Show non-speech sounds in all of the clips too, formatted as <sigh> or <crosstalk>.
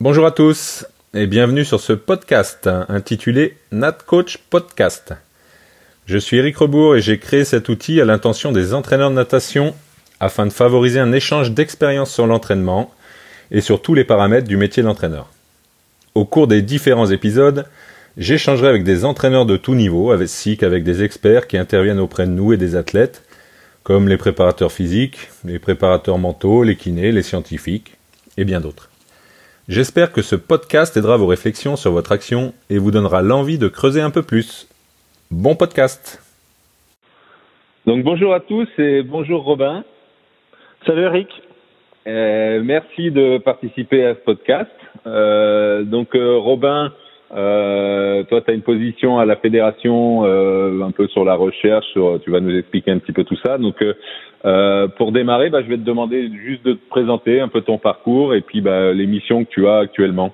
Bonjour à tous et bienvenue sur ce podcast intitulé Nat Coach Podcast. Je suis Eric Rebourg et j'ai créé cet outil à l'intention des entraîneurs de natation afin de favoriser un échange d'expériences sur l'entraînement et sur tous les paramètres du métier d'entraîneur. Au cours des différents épisodes, j'échangerai avec des entraîneurs de tout niveau, ainsi qu'avec des experts qui interviennent auprès de nous et des athlètes, comme les préparateurs physiques, les préparateurs mentaux, les kinés, les scientifiques et bien d'autres. J'espère que ce podcast aidera vos réflexions sur votre action et vous donnera l'envie de creuser un peu plus. Bon podcast Donc bonjour à tous et bonjour Robin. Salut Eric. Euh, merci de participer à ce podcast. Euh, donc euh, Robin, euh, toi, tu as une position à la fédération euh, un peu sur la recherche, sur, tu vas nous expliquer un petit peu tout ça. Donc, euh, euh pour démarrer, bah, je vais te demander juste de te présenter un peu ton parcours et puis bah, les missions que tu as actuellement.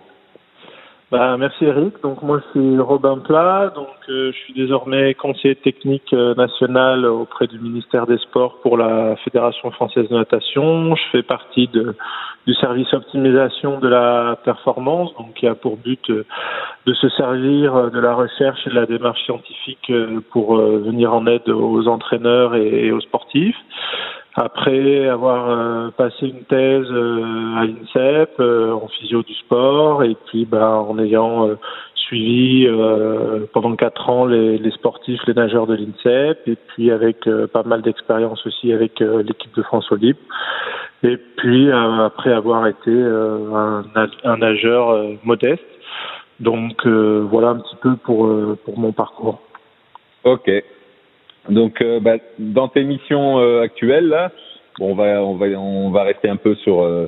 Bah, merci Eric. Donc moi c'est Robin Plat. Donc euh, je suis désormais conseiller technique euh, national auprès du ministère des Sports pour la Fédération française de natation. Je fais partie de, du service optimisation de la performance, donc qui a pour but euh, de se servir de la recherche et de la démarche scientifique pour venir en aide aux entraîneurs et aux sportifs. Après avoir euh, passé une thèse euh, à l'INSEP euh, en physio du sport et puis bah, en ayant suivi pendant quatre ans les, les, sportifs, les nageurs de l'INSEP et puis avec pas mal d'expérience aussi avec l'équipe de France Olympe. Et puis après avoir été un, un, nageur modeste. Donc voilà un petit peu pour, pour mon parcours. Ok, donc, euh, bah, dans tes missions euh, actuelles, là, bon, on va, on va, on va rester un peu sur euh,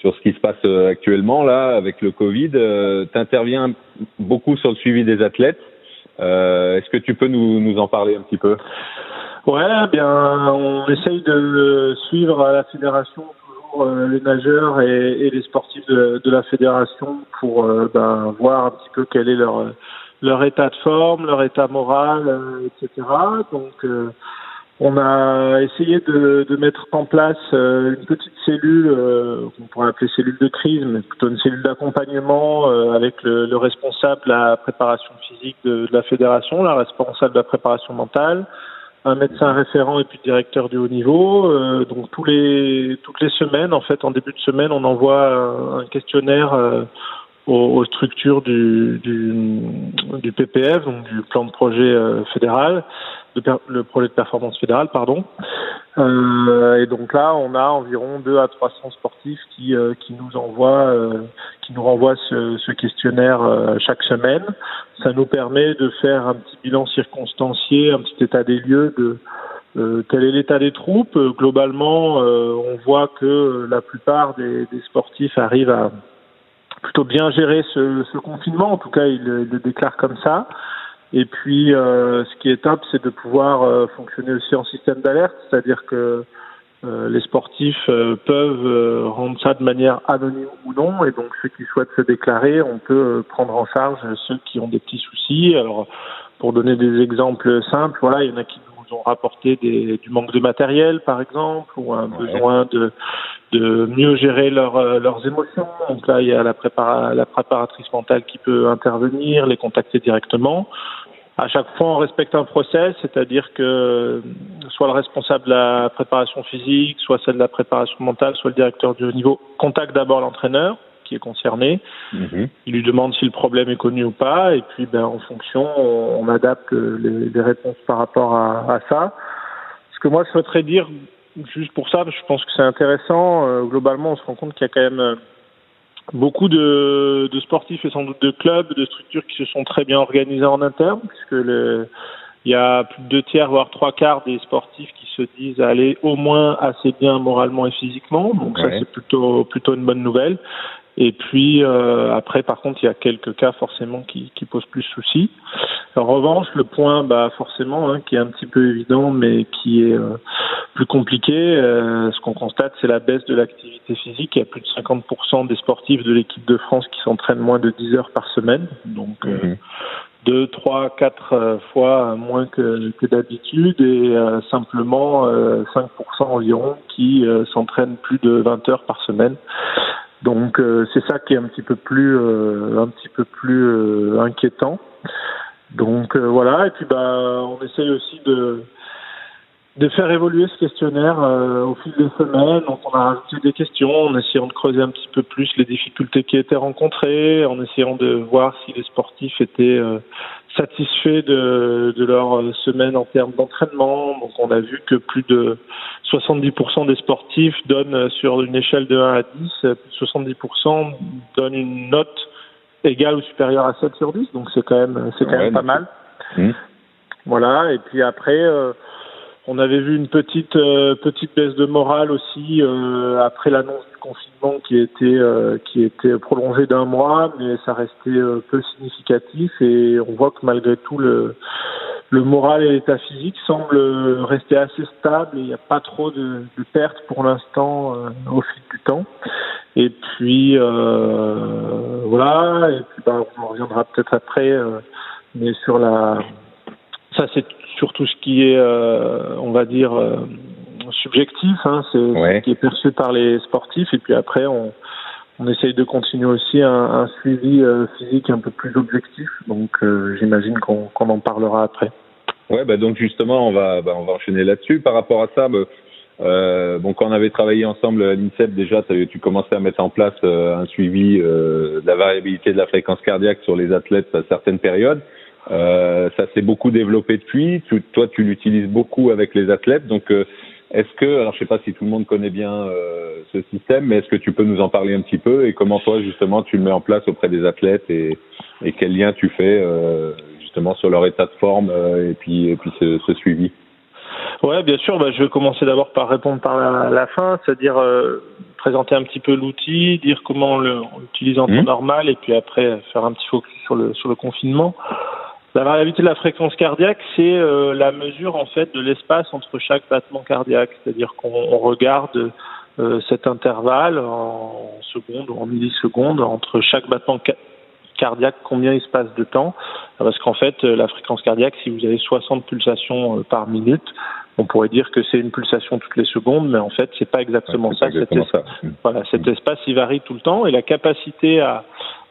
sur ce qui se passe actuellement là avec le Covid. tu interviens beaucoup sur le suivi des athlètes. Est-ce que tu peux nous, nous en parler un petit peu? Ouais, bien, on essaye de suivre à la fédération toujours les nageurs et, et les sportifs de, de, la fédération pour ben, voir un petit peu quel est leur leur état de forme, leur état moral, euh, etc. Donc, euh, on a essayé de, de, mettre en place euh, une petite cellule, qu'on pourrait appeler cellule de crise, mais plutôt une cellule d'accompagnement avec le, le, responsable de la préparation physique de, de, la fédération, la responsable de la préparation mentale, un médecin référent et puis directeur du haut niveau. donc tous les toutes les semaines, en fait, en début de semaine, on envoie un, un questionnaire aux, structures du, du, du, PPF, donc du plan de projet euh, fédéral, de le projet de performance fédérale, pardon. Euh, et donc là, on a environ 2 à 300 sportifs qui, euh, qui nous envoient, euh, qui nous renvoient ce, ce questionnaire chaque semaine. Ça nous permet de faire un petit bilan circonstancié, un petit état des lieux de quel est l'état des troupes. Globalement, on voit que la plupart des, des sportifs arrivent à plutôt bien géré ce, confinement. En tout cas, il, le déclare comme ça. Et puis, euh, ce qui est top, c'est de pouvoir euh, fonctionner aussi en système d'alerte, c'est-à-dire que euh, les sportifs euh, peuvent euh, rendre ça de manière anonyme ou non, et donc ceux qui souhaitent se déclarer, on peut prendre en charge ceux qui ont des petits soucis. Alors, pour donner des exemples simples, voilà, il y en a qui nous ont rapporté des, du manque de matériel, par exemple, ou un besoin de de mieux gérer leur, euh, leurs émotions. Donc là, il y a la, prépara la préparatrice mentale qui peut intervenir, les contacter directement. À chaque fois, on respecte un process, c'est-à-dire que soit le responsable de la préparation physique, soit celle de la préparation mentale, soit le directeur du haut niveau contacte d'abord l'entraîneur qui est concerné. Mm-hmm. Il lui demande si le problème est connu ou pas, et puis ben, en fonction, on, adapte les, les, réponses par rapport à, à ça. Ce que moi je souhaiterais dire juste pour ça, je pense que c'est intéressant. Euh, globalement, on se rend compte qu'il y a quand même euh, beaucoup de, de, sportifs et sans doute de clubs, de structures qui se sont très bien organisés en interne, puisque le, il y a plus de deux tiers, voire trois quarts des sportifs qui se disent aller au moins assez bien moralement et physiquement. Donc ça, c'est plutôt plutôt une bonne nouvelle. Et puis euh, après, par contre, il y a quelques cas forcément qui, qui posent plus soucis. En revanche, le point, bah forcément, hein, qui est un petit peu évident, mais qui est euh, plus compliqué, euh, ce qu'on constate, c'est la baisse de l'activité physique. Il y a plus de 50% des sportifs de l'équipe de France qui s'entraînent moins de 10 heures par semaine, donc mmh. deux, trois, quatre fois moins que, que d'habitude, et simplement 5% environ qui s'entraînent plus de 20 heures par semaine. Donc c'est ça qui est un petit peu plus un petit peu plus inquiétant. Donc voilà et puis bah on essaye aussi de de faire évoluer ce questionnaire euh, au fil des semaines. Donc on a rajouté des questions en essayant de creuser un petit peu plus les difficultés qui étaient rencontrées, en essayant de voir si les sportifs étaient euh, satisfaits de, de, leur euh, semaine en termes d'entraînement. Donc on a vu que plus de 70% des sportifs donnent sur une échelle de 1 à 10, 70% donnent une note égale ou supérieure à 7 sur 10. Donc c'est quand même c'est quand même pas mal. Mmh. Voilà. Et puis après. On avait vu une petite euh, petite baisse de morale aussi euh, après l'annonce du confinement qui était euh, qui était prolongé d'un mois, mais ça restait peu significatif et on voit que malgré tout le le moral et l'état physique semblent rester assez stables et il n'y a pas trop de, de pertes pour l'instant au fil du temps. Et puis voilà, et puis bah, on reviendra peut-être après, mais sur la ça c'est surtout ce qui est, euh, on va dire, euh, subjectif. Hein, c'est ce qui est perçu par les sportifs. Et puis après, on, on essaye de continuer aussi un, un suivi euh, physique un peu plus objectif. Donc j'imagine qu'on en parlera après. Ouais, bah donc justement, on va, bah, on va enchaîner là-dessus. Par rapport à ça, bah, bon, quand on avait travaillé ensemble à l'INSEP, déjà, tu commençais à mettre en place un suivi de la variabilité de la fréquence cardiaque sur les athlètes à certaines périodes. Euh, ça s'est beaucoup développé depuis. toi, tu l'utilises beaucoup avec les athlètes. Donc, euh, est-ce que, alors je sais pas si tout le monde connaît bien euh, ce système, mais est-ce que tu peux nous en parler un petit peu? Et comment toi justement tu le mets en place auprès des athlètes et, et quel lien tu fais justement sur leur état de forme et puis et puis ce, ce suivi? Ouais, bien sûr. Bah, je vais commencer d'abord par répondre par la, fin, c'est-à-dire présenter un petit peu l'outil, dire comment on l'utilise en temps mmh. normal, et puis après faire un petit focus sur le sur le confinement. La variabilité de la fréquence cardiaque, c'est euh, la mesure en fait de l'espace entre chaque battement cardiaque, c'est-à-dire qu'on regarde euh, cet intervalle en secondes ou en millisecondes entre chaque battement cardiaque, combien il se passe de temps, parce qu'en fait euh, la fréquence cardiaque, si vous avez 60 pulsations par minute, on pourrait dire que c'est une pulsation toutes les secondes, mais en fait c'est pas exactement ça. Voilà, cet espace il varie tout le temps et la capacité à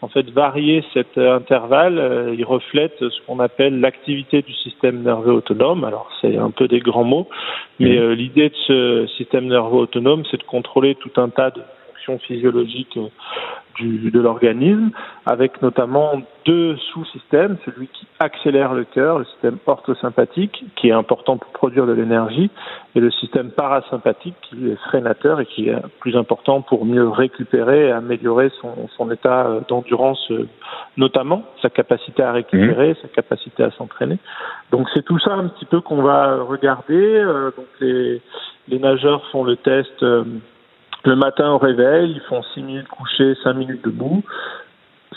en fait varier cet intervalle, euh, il reflète ce qu'on appelle l'activité du système nerveux autonome. Alors c'est un peu des grands mots, mais euh, l'idée de ce système nerveux autonome, c'est de contrôler tout un tas de fonctions physiologiques euh, du, de l'organisme, avec notamment deux sous-systèmes, celui qui accélère le cœur, le système orthosympathique, qui est important pour produire de l'énergie, et le système parasympathique, qui est freinateur et qui est plus important pour mieux récupérer et améliorer son, son état euh, d'endurance, euh, notamment sa capacité à récupérer, mmh. sa capacité à s'entraîner. Donc c'est tout ça un petit peu qu'on va regarder. Donc les, les nageurs font le test le matin au réveil, ils font 6 minutes couchés, 5 minutes debout.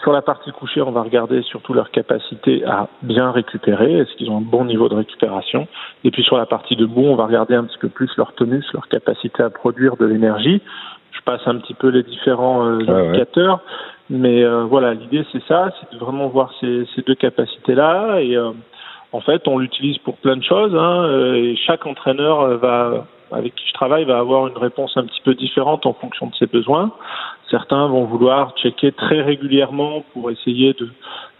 Sur la partie couchée, on va regarder surtout leur capacité à bien récupérer, est-ce qu'ils ont un bon niveau de récupération. Et puis sur la partie debout, on va regarder un petit peu plus leur tonus, leur capacité à produire de l'énergie. Je passe un petit peu les différents euh, indicateurs, mais euh, voilà, l'idée c'est ça, c'est de vraiment voir ces, ces deux capacités-là. Et euh, en fait, on l'utilise pour plein de choses. Hein, et chaque entraîneur va avec qui je travaille va avoir une réponse un petit peu différente en fonction de ses besoins. Certains vont vouloir checker très régulièrement pour essayer de,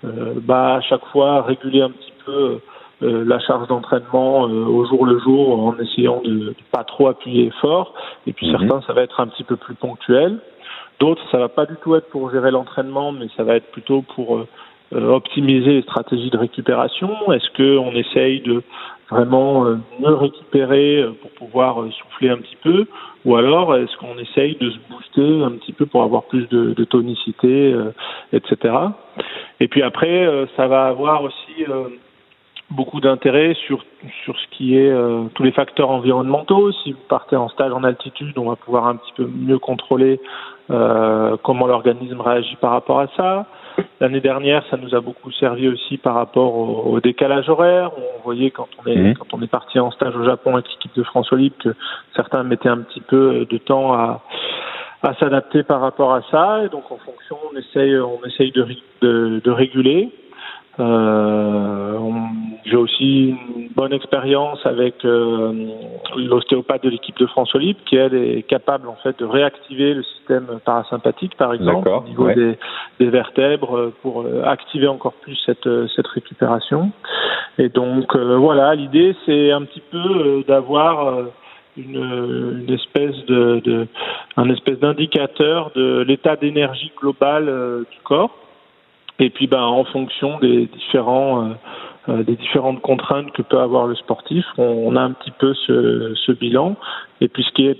euh, bah, à chaque fois réguler un petit peu euh, la charge d'entraînement euh, au jour le jour en essayant de, de pas trop appuyer fort. Et puis mhm. certains, ça va être un petit peu plus ponctuel. D'autres, ça va pas du tout être pour gérer l'entraînement, mais ça va être plutôt pour euh, optimiser les stratégies de récupération. Est-ce qu'on essaye de vraiment euh, mieux récupérer euh, pour pouvoir euh, souffler un petit peu ou alors est-ce qu'on essaye de se booster un petit peu pour avoir plus de, de tonicité, etc. Et puis après, ça va avoir aussi beaucoup d'intérêt sur sur ce qui est tous les facteurs environnementaux. Si vous partez en stage en altitude, on va pouvoir un petit peu mieux contrôler comment l'organisme réagit par rapport à ça. L'année dernière, ça nous a beaucoup servi aussi par rapport au, décalage horaire. On voyait quand on est mhm. quand on est parti en stage au Japon avec l'équipe de France Olympe que certains mettaient un petit peu de temps à à s'adapter par rapport à ça. Et donc en fonction, on essaye on essaye de de, de réguler. Euh, j'ai aussi une bonne expérience avec euh, l'ostéopathe de l'équipe de France Olympe qui elle est capable en fait de réactiver le système parasympathique par exemple au niveau des, des, vertèbres pour euh, activer encore plus cette cette récupération. Et donc voilà, l'idée c'est un petit peu d'avoir une, une, espèce de, de un espèce d'indicateur de l'état d'énergie global du corps et puis, ben, en fonction des différents euh, euh, des différentes contraintes que peut avoir le sportif, on, a un petit peu ce, ce, bilan. Et puis, ce qui est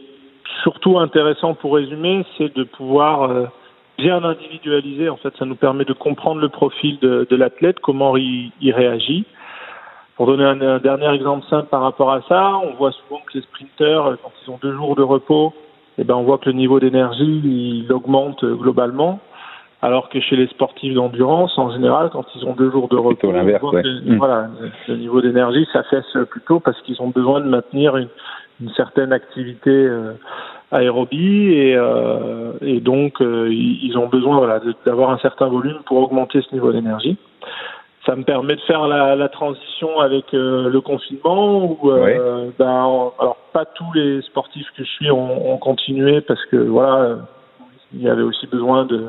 surtout intéressant pour résumer, c'est de pouvoir euh, bien individualiser. En fait, ça nous permet de comprendre le profil de, de l'athlète, comment il, il, réagit. Pour donner un, un, dernier exemple simple par rapport à ça, on voit souvent que les sprinteurs, quand ils ont deux jours de repos, eh ben, on voit que le niveau d'énergie il augmente globalement. Alors que chez les sportifs d'endurance, en général, quand ils ont deux jours de repos, mmh. voilà, le niveau d'énergie s'affaisse plutôt parce qu'ils ont besoin de maintenir une, une certaine activité euh, aérobie et, euh, et donc euh, ils ont besoin voilà, d'avoir un certain volume pour augmenter ce niveau d'énergie. Ça me permet de faire la, la transition avec euh, le confinement où ben, alors pas tous les sportifs que je suis ont, ont continué parce que voilà il y avait aussi besoin de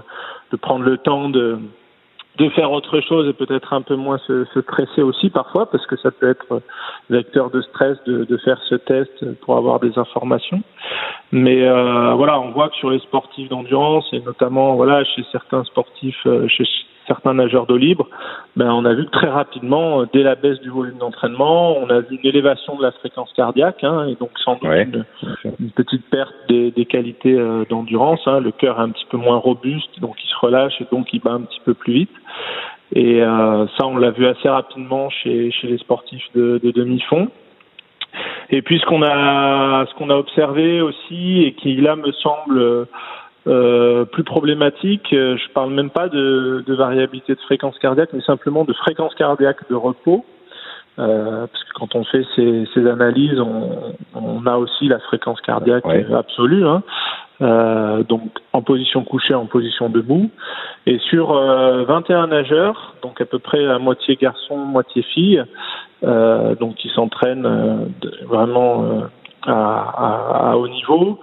de prendre le temps de de faire autre chose et peut-être un peu moins se, se, stresser aussi parfois parce que ça peut être vecteur de stress de, de faire ce test pour avoir des informations. Mais euh, voilà, on voit que sur les sportifs d'endurance et notamment voilà chez certains sportifs, euh, chez certains nageurs d'eau libre, ben on a vu très rapidement, euh, dès la baisse du volume d'entraînement, on a vu une élévation de la fréquence cardiaque, hein, et donc sans doute une, une, petite perte des, des qualités euh, d'endurance. Hein, le cœur est un petit peu moins robuste, donc il se relâche et donc il bat un petit peu plus vite. Et euh, ça, on l'a vu assez rapidement chez, chez les sportifs de, de demi-fond. Et puis ce qu'on a, ce qu'on a observé aussi et qui là me semble euh, plus problématique. Euh, je parle même pas de, de, variabilité de fréquence cardiaque, mais simplement de fréquence cardiaque de repos. Euh, parce que quand on fait ces, ces analyses, on, on, a aussi la fréquence cardiaque absolue, hein. euh, donc en position couchée, en position debout. Et sur 21 euh, nageurs, donc à peu près à moitié garçon, moitié fille, donc qui s'entraînent vraiment à, à, à, haut niveau,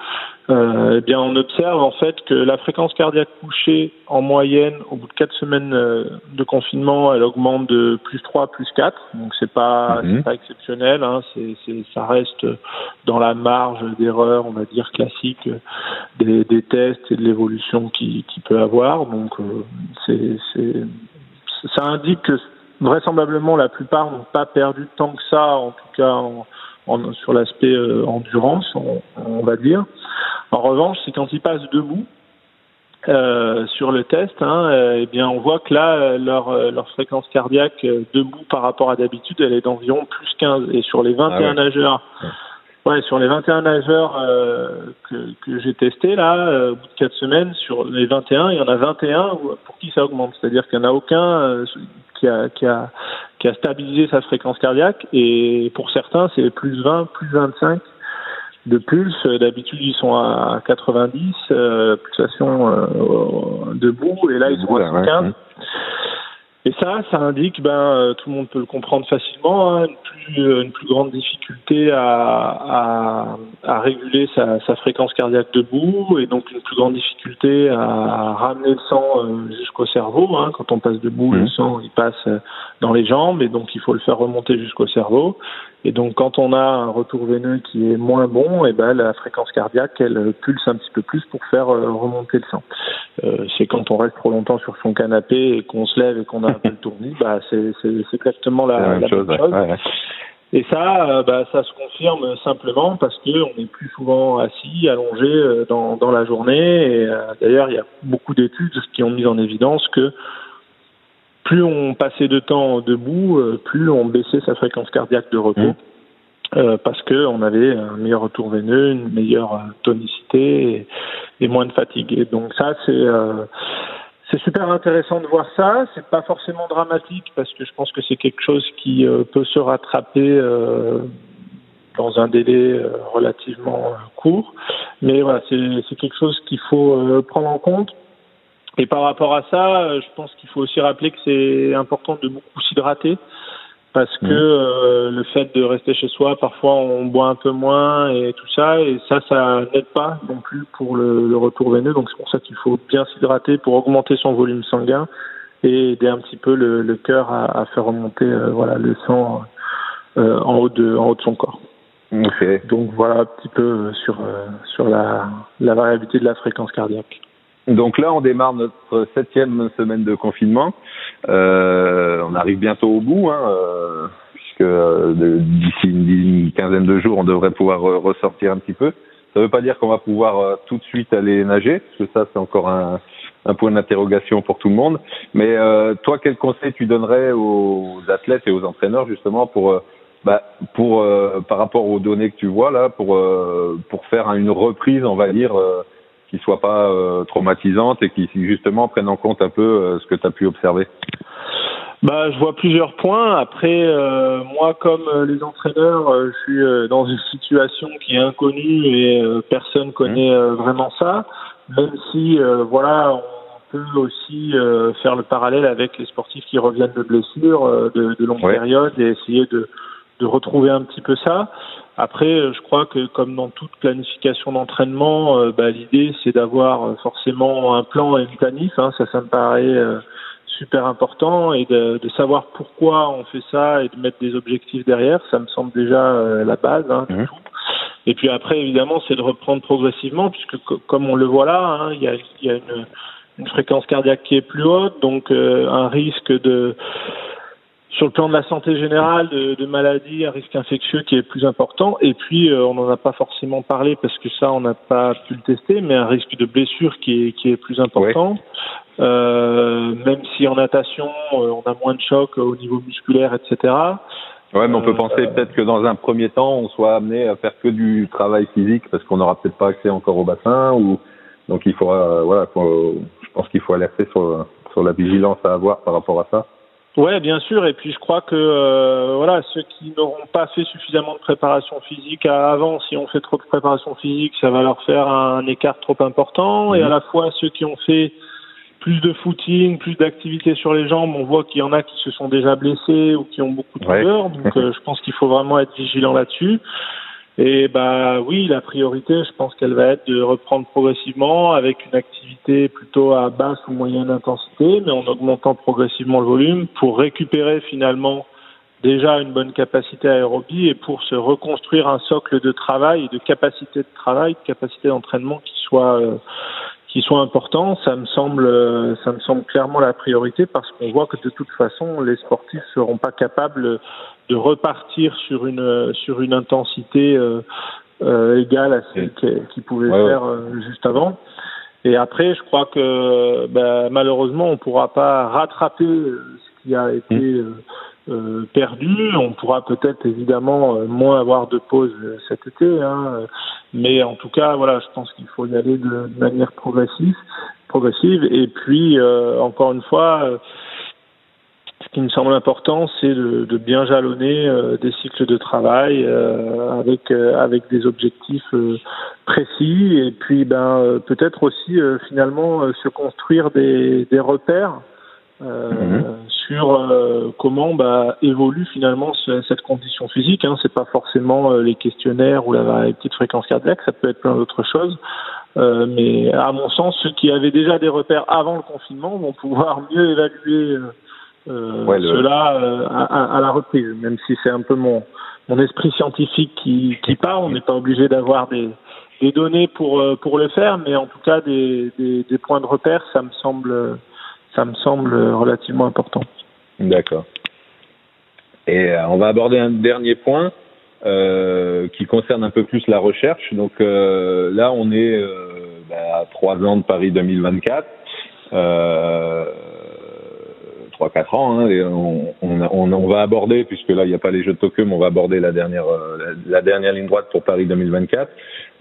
euh, eh bien, on observe en fait que la fréquence cardiaque couchée, en moyenne, au bout de quatre semaines euh, de confinement, elle augmente de plus 3, plus 4. Donc, c'est pas, mhm. pas exceptionnel. Hein, c'est, c'est, ça reste dans la marge d'erreur, on va dire, classique des, des tests et de l'évolution qui, qui peut avoir. Donc, euh, c'est, c'est, ça indique que vraisemblablement la plupart n'ont pas perdu tant que ça, en tout cas en, en, sur l'aspect euh, endurance, on, on, va dire. En revanche, c'est quand ils passent debout euh, sur le test, hein, euh, eh bien, on voit que là, leur, leur fréquence cardiaque debout par rapport à d'habitude, elle est d'environ plus 15. Et sur les 21 ah nageurs, ouais, sur les 21 nageurs que, que j'ai testé là, au bout de 4 semaines, sur les 21, il y en a 21 pour qui ça augmente. C'est-à-dire qu'il n'y en a aucun qui a, qui a qui a stabilisé sa fréquence cardiaque et pour certains c'est plus 20, plus 25 de pulse. D'habitude, ils sont à 90 euh, pulsations euh, debout, et là, ils sont à 15. Et ça, ça indique, ben, euh, tout le monde peut le comprendre facilement, hein, une, plus, une plus grande difficulté à, à, à réguler sa, sa, fréquence cardiaque debout, et donc une plus grande difficulté à ramener le sang euh, jusqu'au cerveau. Hein. Quand on passe debout, le mmh. sang il passe dans les jambes, et donc il faut le faire remonter jusqu'au cerveau. Et donc, quand on a un retour veineux qui est moins bon, et eh ben la fréquence cardiaque elle pulse un petit peu plus pour faire euh, remonter le sang. Euh, c'est quand on reste trop longtemps sur son canapé et qu'on se lève et qu'on a un peu le tournis, bah c'est c'est exactement la, la, même chose. Et ça, euh, bah, ça se confirme simplement parce que on est plus souvent assis, allongé euh, dans, dans la journée. Et d'ailleurs, il y a beaucoup d'études qui ont mis en évidence que plus on passait de temps debout, euh, plus on baissait sa fréquence cardiaque de repos. Mmh. Euh, parce que on avait un meilleur retour veineux, une meilleure euh, tonicité et, moins de fatigue. Et donc ça, c'est euh, c'est super intéressant de voir ça. C'est pas forcément dramatique parce que je pense que c'est quelque chose qui peut se rattraper dans un délai relativement court. Mais voilà, c'est quelque chose qu'il faut prendre en compte Et par rapport à ça, je pense qu'il faut aussi rappeler que c'est important de beaucoup s'hydrater parce que euh, le fait de rester chez soi, parfois on boit un peu moins et tout ça, et ça, ça n'aide pas non plus pour le, retour veineux. Donc c'est pour ça qu'il faut bien s'hydrater pour augmenter son volume sanguin et aider un petit peu le, le cœur à, à, faire remonter euh, voilà le sang euh, en haut de en haut de son corps. Donc voilà un petit peu sur sur la, la variabilité de la fréquence cardiaque. Donc là, on démarre notre septième semaine de confinement. Euh, on arrive bientôt au bout, hein, euh, puisque euh, d'ici une, quinzaine de jours, on devrait pouvoir ressortir un petit peu. Ça ne veut pas dire qu'on va pouvoir tout de suite aller nager, parce que ça, c'est encore un, point d'interrogation pour tout le monde. Mais toi, quel conseil tu donnerais aux athlètes et aux entraîneurs justement pour bah, pour par rapport aux données que tu vois là, pour pour faire une reprise, on va dire qui soit pas euh, traumatisante et qui justement prennent en compte un peu euh, ce que tu as pu observer bah, je vois plusieurs points. Après, euh, moi, comme les entraîneurs, je suis dans une situation qui est inconnue et personne connaît mmh. vraiment ça. Même si, voilà, on peut aussi faire le parallèle avec les sportifs qui reviennent de blessures de, de longue période et essayer de, de retrouver un petit peu ça. Après, euh, je crois que comme dans toute planification d'entraînement, euh, bah, l'idée c'est d'avoir euh, forcément un plan et une planif. Hein, ça, ça me paraît super important et de, de, savoir pourquoi on fait ça et de mettre des objectifs derrière. Ça me semble déjà la base. Hein, mmh. Et puis après, évidemment, c'est de reprendre progressivement puisque comme on le voit là, hein, il y a, y a une, une, fréquence cardiaque qui est plus haute, donc un risque de sur le plan de la santé générale, de, de maladies, un risque infectieux qui est plus important. Et puis, euh, on n'en a pas forcément parlé parce que ça, on n'a pas pu le tester, mais un risque de blessure qui est, qui est plus important. Euh, même si en natation, euh, on a moins de chocs au niveau musculaire, etc. Ouais, mais on peut penser peut-être que dans un premier temps, on soit amené à faire que du travail physique parce qu'on n'aura peut-être pas accès encore au bassin ou donc il faudra, voilà, je pense qu'il faut alerter sur sur la vigilance à avoir par rapport à ça. Ouais, bien sûr. Et puis je crois que euh, voilà, ceux qui n'auront pas fait suffisamment de préparation physique avant, si on fait trop de préparation physique, ça va leur faire un écart trop important. Et à la fois ceux qui ont fait plus de footing, plus d'activité sur les jambes, on voit qu'il y en a qui se sont déjà blessés ou qui ont beaucoup de douleurs. Donc <laughs> euh, je pense qu'il faut vraiment être vigilant là-dessus. Et bah oui, la priorité, je pense qu'elle va être de reprendre progressivement avec une activité plutôt à basse ou moyenne intensité, mais en augmentant progressivement le volume pour récupérer finalement déjà une bonne capacité aérobie et pour se reconstruire un socle de travail, de capacité de travail, de capacité d'entraînement qui soit euh, qui soit important. Ça me semble ça me semble clairement la priorité parce qu'on voit que de toute façon les sportifs seront pas capables de repartir sur une sur une intensité euh, euh, égale à celle qu'ils pouvaient faire euh, juste avant. Et après, je crois que ben, malheureusement, on pourra pas rattraper ce qui a été mmh. Euh, perdu. On pourra peut-être évidemment moins avoir de pause cet été, hein. mais en tout cas, voilà, je pense qu'il faut y aller de, manière progressive, progressive. Et puis, encore une fois ce qui me semble important, c'est de, de, bien jalonner euh, des cycles de travail euh, avec euh, avec des objectifs précis et puis ben peut-être aussi finalement se construire des, des repères mhm. Sur comment bah, évolue finalement cette condition physique. Hein. C'est pas forcément les questionnaires ou la petite fréquence cardiaque, ça peut être plein d'autres choses. mais à mon sens, ceux qui avaient déjà des repères avant le confinement vont pouvoir <laughs> mieux évaluer euh, cela euh, à, à, la reprise, même si c'est un peu mon, mon esprit scientifique qui, qui parle. On n'est pas obligé d'avoir des, des données pour, euh, pour le faire, mais en tout cas des, des, des points de repère, ça me semble, ça me semble relativement important. D'accord. Et on va aborder un dernier point euh, qui concerne un peu plus la recherche. Donc euh, là, on est bah, à trois ans de Paris 2024. Euh, 3-4 ans. Hein, on, on, on, va aborder, puisque là, il n'y a pas les Jeux de Tokyo, mais on va aborder la dernière, euh, la, dernière ligne droite pour Paris 2024.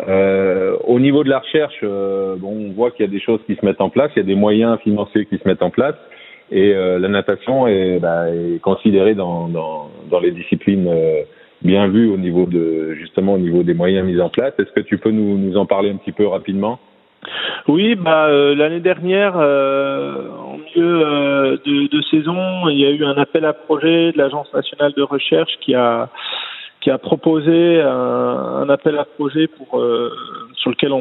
Euh, au niveau de la recherche, euh, bon, on voit qu'il y a des choses qui se mettent en place, il y a des moyens financiers qui se mettent en place. Et euh, la natation est, bah, est considérée dans, dans, dans, les disciplines bien vues au niveau de justement au niveau des moyens mis en place. Est-ce que tu peux nous, nous en parler un petit peu rapidement? Oui, bah l'année dernière, en milieu de, saison, il y a eu un appel à projet de l'Agence nationale de recherche qui a qui a proposé un, appel à projet pour sur lequel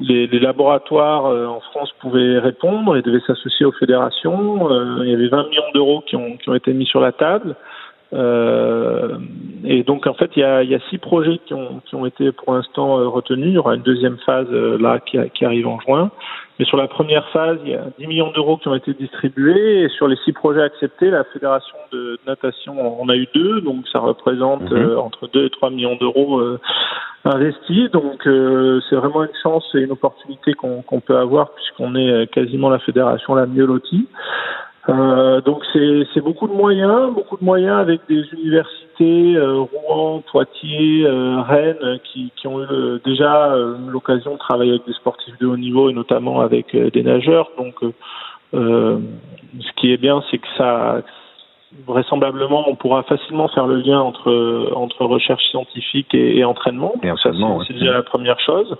les, laboratoires en France pouvaient répondre et devaient s'associer aux fédérations. il y avait 20 millions d'euros qui ont, qui ont été mis sur la table. Euh, et donc en fait, il y a, six projets qui ont, qui ont été pour l'instant euh, retenus. Il y aura une deuxième phase euh, là qui, arrive en juin. Mais sur la première phase, il y a 10 millions d'euros qui ont été distribués. Et sur les six projets acceptés, la fédération de natation en a eu deux, donc ça représente mhm. entre 2 et 3 millions d'euros investis. Donc c'est vraiment une chance et une opportunité qu'on peut avoir puisqu'on est quasiment la fédération la mieux lotie. Euh, donc c'est beaucoup de moyens, beaucoup de moyens avec des universités, euh, Rouen, Poitiers, euh, Rennes, qui, qui ont eu déjà l'occasion de travailler avec des sportifs de haut niveau et notamment avec des nageurs. Donc ce qui est bien, c'est que ça, vraisemblablement, on pourra facilement faire le lien entre entre recherche scientifique et, entraînement. Et entraînement, c'est déjà la première chose.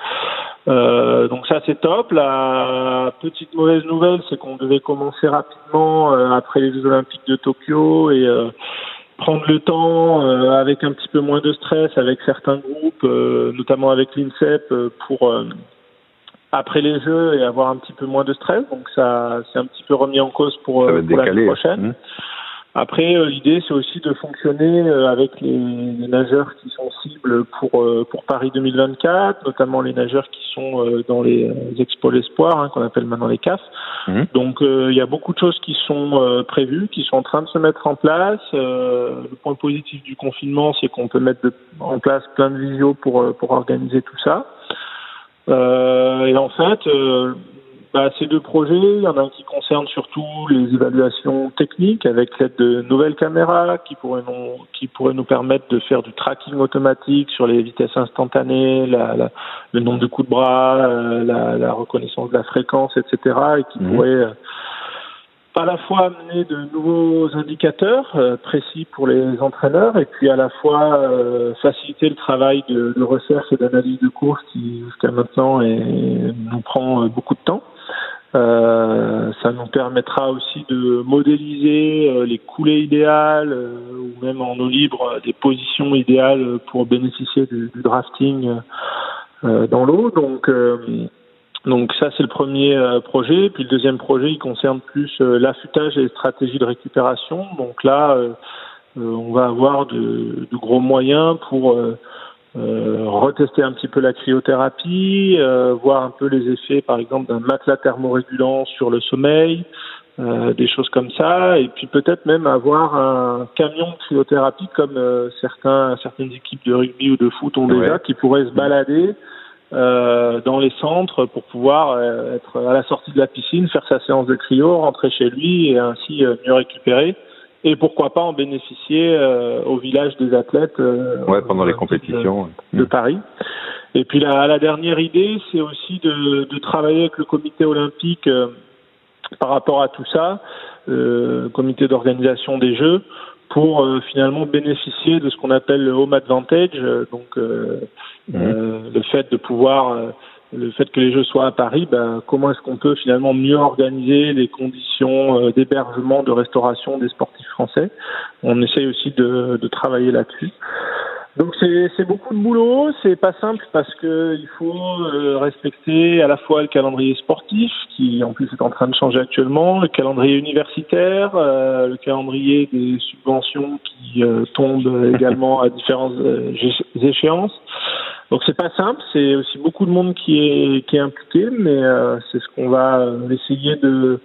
Euh, donc ça, c'est top. La petite mauvaise nouvelle, c'est qu'on devait commencer rapidement euh, après les Jeux Olympiques de Tokyo et euh, prendre le temps avec un petit peu moins de stress avec certains groupes, notamment avec l'INSEP, pour après les Jeux et avoir un petit peu moins de stress. Donc ça, c'est un petit peu remis en cause pour, pour l'année prochaine. Mmh. Après, euh, l'idée, c'est aussi de fonctionner euh, avec les, nageurs qui sont cibles pour euh, pour Paris 2024, notamment les nageurs qui sont dans les expos l'espoir, hein, qu'on appelle maintenant les CAF. Mhm. Donc, il y a beaucoup de choses qui sont prévues, qui sont en train de se mettre en place. le point positif du confinement, c'est qu'on peut mettre en place plein de visios pour pour organiser tout ça. et en fait, bah, ces deux projets, il y en a un qui concerne surtout les évaluations techniques avec l'aide de nouvelles caméras qui pourraient nous, qui pourraient nous permettre de faire du tracking automatique sur les vitesses instantanées, la, la, le nombre de coups de bras, euh, la, la, reconnaissance de la fréquence, etc. et qui mmh. pourraient euh, à la fois amener de nouveaux indicateurs euh, précis pour les entraîneurs et puis à la fois euh, faciliter le travail de, de recherche et d'analyse de course qui jusqu'à maintenant est, nous prend beaucoup de temps. Euh, ça nous permettra aussi de modéliser euh, les coulées idéales euh, ou même en eau libre des positions idéales pour bénéficier du, drafting dans l'eau. Donc, donc ça c'est le premier projet. Puis le deuxième projet il concerne plus l'affûtage et les stratégies de récupération. Donc là on va avoir de, de gros moyens pour euh, retester un petit peu la cryothérapie, euh, voir un peu les effets, par exemple, d'un matelas thermorégulant sur le sommeil, euh, des choses comme ça, et puis peut-être même avoir un camion de cryothérapie comme euh, certains, certaines équipes de rugby ou de foot ont déjà, qui pourraient se balader euh, dans les centres pour pouvoir être à la sortie de la piscine, faire sa séance de cryo, rentrer chez lui et ainsi mieux récupérer et pourquoi pas en bénéficier euh, au village des athlètes euh, ouais, pendant les compétitions de, Paris. Et puis la, la dernière idée, c'est aussi de, de, travailler avec le comité olympique euh, par rapport à tout ça, euh, comité d'organisation des Jeux, pour finalement bénéficier de ce qu'on appelle le home advantage, donc mmh. le fait de pouvoir le fait que les Jeux soient à Paris, ben, comment est-ce qu'on peut finalement mieux organiser les conditions euh, d'hébergement, de restauration des sportifs français? On essaye aussi de, de travailler là-dessus. Donc c'est beaucoup de boulot, c'est pas simple parce que il faut euh, respecter à la fois le calendrier sportif qui en plus est en train de changer actuellement, le calendrier universitaire, euh, le calendrier des subventions qui tombent <laughs> également à différentes échéances. Donc c'est pas simple, c'est aussi beaucoup de monde qui est qui est impliqué, mais euh, c'est ce qu'on va euh, essayer de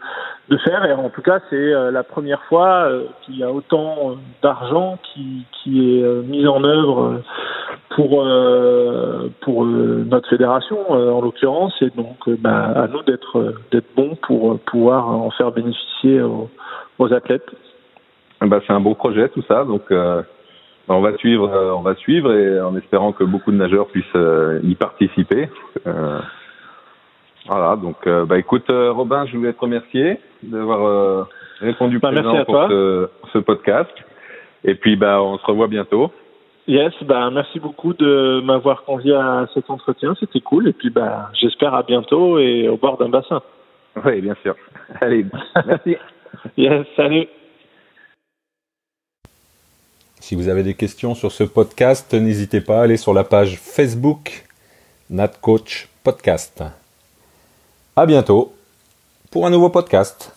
de faire. Et en tout cas, c'est euh, la première fois qu'il y a autant d'argent qui qui est mis en œuvre pour pour notre fédération en l'occurrence, et donc bah, à nous d'être d'être bons pour pouvoir en faire bénéficier aux, athlètes. Bah, c'est un beau projet tout ça, donc on va suivre, euh, on va suivre et en espérant que beaucoup de nageurs puissent euh, y participer. Euh, voilà, donc bah écoute Robin, je voulais te remercier d'avoir répondu bah, présent pour ce, ce, podcast. Et puis bah on se revoit bientôt. Yes, bah merci beaucoup de m'avoir convié à cet entretien, c'était cool et puis bah j'espère à bientôt et au bord d'un bassin. Oui, bien sûr. <laughs> Allez, merci. <laughs> yes, salut. Si vous avez des questions sur ce podcast, n'hésitez pas à aller sur la page Facebook NatCoach Podcast. À bientôt pour un nouveau podcast.